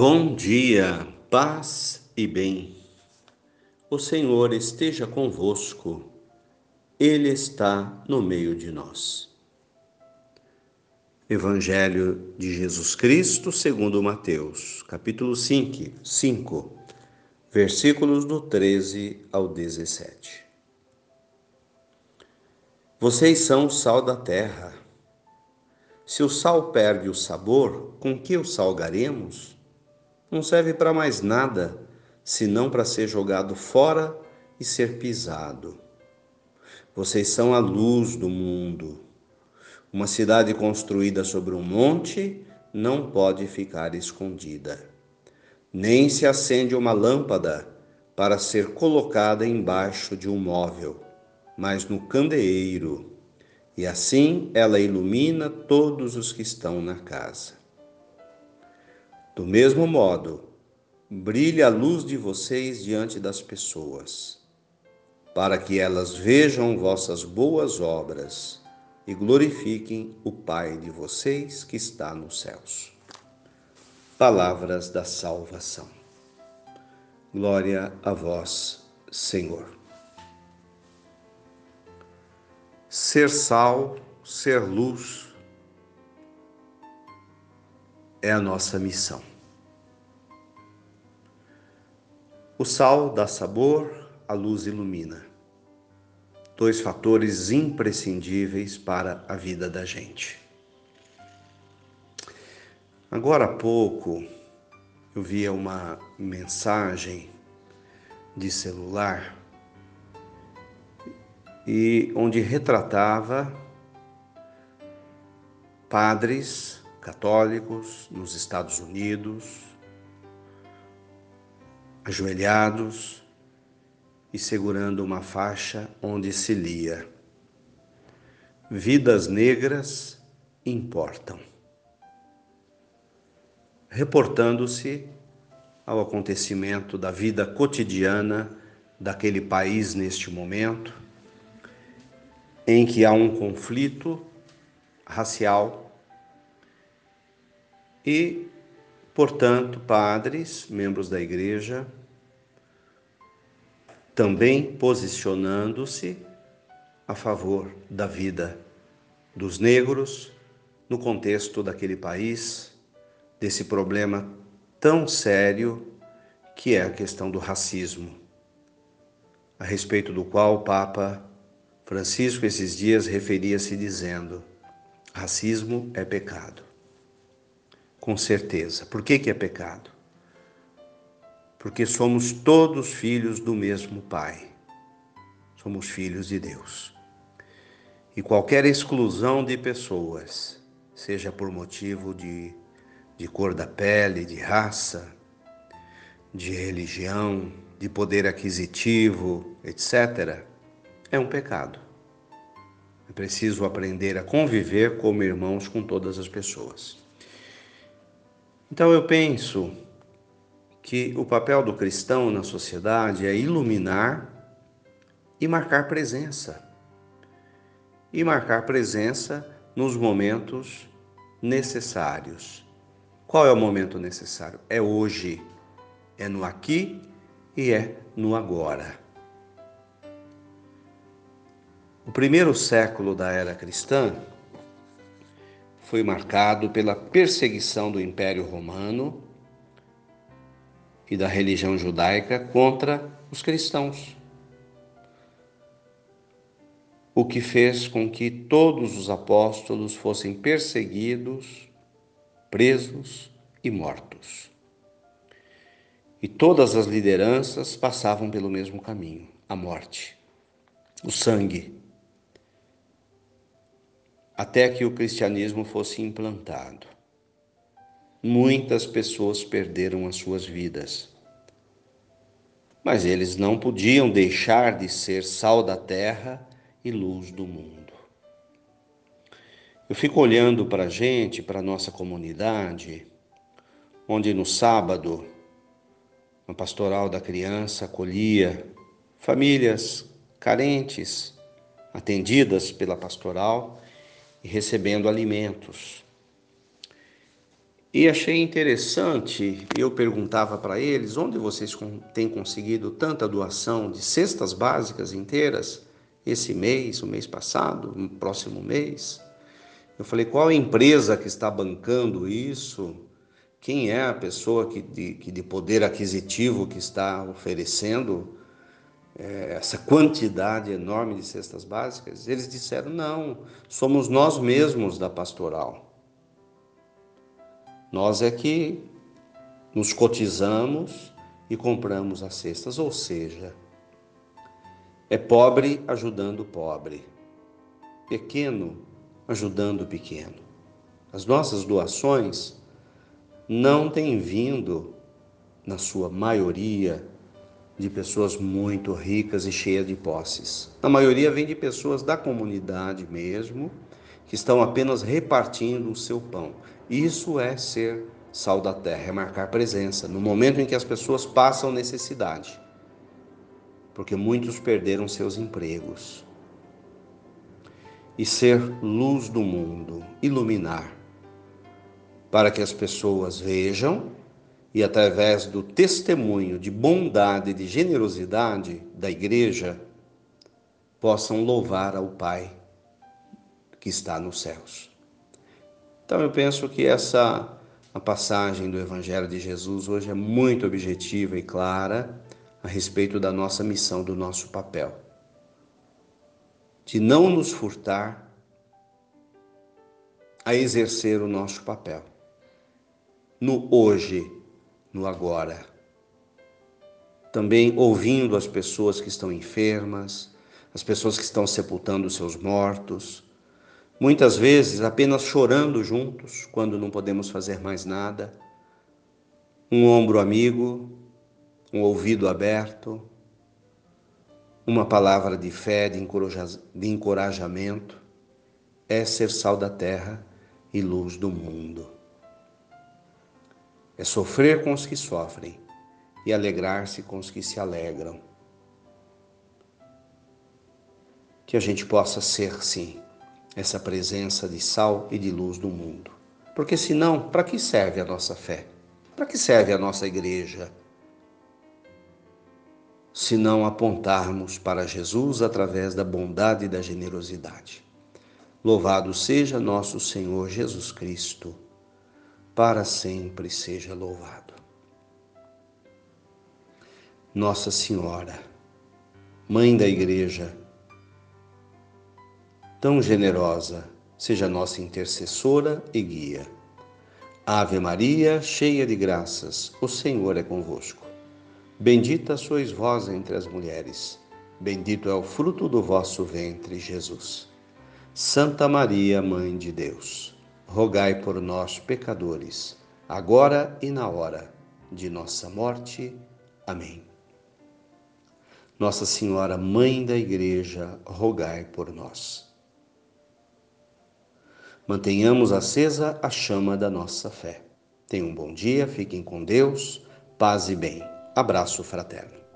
Bom dia, paz e bem. O Senhor esteja convosco, Ele está no meio de nós. Evangelho de Jesus Cristo, segundo Mateus, capítulo 5, 5, versículos do 13 ao 17. Vocês são o sal da terra. Se o sal perde o sabor, com que o salgaremos? Não serve para mais nada senão para ser jogado fora e ser pisado. Vocês são a luz do mundo. Uma cidade construída sobre um monte não pode ficar escondida. Nem se acende uma lâmpada para ser colocada embaixo de um móvel, mas no candeeiro, e assim ela ilumina todos os que estão na casa. Do mesmo modo, brilhe a luz de vocês diante das pessoas, para que elas vejam vossas boas obras e glorifiquem o Pai de vocês que está nos céus. Palavras da salvação. Glória a vós, Senhor. Ser sal, ser luz, é a nossa missão. O sal dá sabor, a luz ilumina. Dois fatores imprescindíveis para a vida da gente. Agora há pouco eu via uma mensagem de celular e onde retratava padres católicos nos Estados Unidos, ajoelhados e segurando uma faixa onde se lia: Vidas negras importam. Reportando-se ao acontecimento da vida cotidiana daquele país neste momento, em que há um conflito racial e, portanto, padres, membros da igreja, também posicionando-se a favor da vida dos negros no contexto daquele país, desse problema tão sério que é a questão do racismo, a respeito do qual o Papa Francisco esses dias referia-se dizendo: racismo é pecado com certeza. Por que, que é pecado? Porque somos todos filhos do mesmo Pai. Somos filhos de Deus. E qualquer exclusão de pessoas, seja por motivo de, de cor da pele, de raça, de religião, de poder aquisitivo, etc., é um pecado. É preciso aprender a conviver como irmãos com todas as pessoas. Então eu penso que o papel do cristão na sociedade é iluminar e marcar presença. E marcar presença nos momentos necessários. Qual é o momento necessário? É hoje, é no aqui e é no agora. O primeiro século da era cristã foi marcado pela perseguição do Império Romano e da religião judaica contra os cristãos. O que fez com que todos os apóstolos fossem perseguidos, presos e mortos. E todas as lideranças passavam pelo mesmo caminho a morte, o sangue até que o cristianismo fosse implantado. Muitas pessoas perderam as suas vidas. Mas eles não podiam deixar de ser sal da terra e luz do mundo. Eu fico olhando para a gente, para a nossa comunidade, onde no sábado, a pastoral da criança acolhia famílias carentes, atendidas pela pastoral, e recebendo alimentos. E achei interessante, eu perguntava para eles onde vocês têm conseguido tanta doação de cestas básicas inteiras esse mês, o mês passado, no próximo mês. Eu falei, qual empresa que está bancando isso? Quem é a pessoa que de, que de poder aquisitivo que está oferecendo é, essa quantidade enorme de cestas básicas? Eles disseram, não, somos nós mesmos da pastoral. Nós é que nos cotizamos e compramos as cestas, ou seja, é pobre ajudando pobre, pequeno ajudando o pequeno. As nossas doações não têm vindo, na sua maioria, de pessoas muito ricas e cheias de posses. A maioria vem de pessoas da comunidade mesmo, que estão apenas repartindo o seu pão. Isso é ser sal da terra, é marcar presença no momento em que as pessoas passam necessidade. Porque muitos perderam seus empregos. E ser luz do mundo, iluminar, para que as pessoas vejam e, através do testemunho de bondade e de generosidade da igreja, possam louvar ao Pai que está nos céus. Então eu penso que essa a passagem do Evangelho de Jesus hoje é muito objetiva e clara a respeito da nossa missão, do nosso papel. De não nos furtar a exercer o nosso papel. No hoje, no agora. Também ouvindo as pessoas que estão enfermas, as pessoas que estão sepultando seus mortos, Muitas vezes apenas chorando juntos quando não podemos fazer mais nada. Um ombro amigo, um ouvido aberto, uma palavra de fé, de encorajamento, é ser sal da terra e luz do mundo. É sofrer com os que sofrem e alegrar-se com os que se alegram. Que a gente possa ser, sim, essa presença de sal e de luz no mundo. Porque senão, para que serve a nossa fé? Para que serve a nossa igreja? Se não apontarmos para Jesus através da bondade e da generosidade. Louvado seja nosso Senhor Jesus Cristo, para sempre seja louvado. Nossa Senhora, Mãe da Igreja, tão generosa, seja nossa intercessora e guia. Ave Maria, cheia de graças, o Senhor é convosco. Bendita sois vós entre as mulheres, bendito é o fruto do vosso ventre, Jesus. Santa Maria, Mãe de Deus, rogai por nós, pecadores, agora e na hora de nossa morte. Amém. Nossa Senhora, Mãe da Igreja, rogai por nós. Mantenhamos acesa a chama da nossa fé. Tenham um bom dia, fiquem com Deus, paz e bem. Abraço fraterno.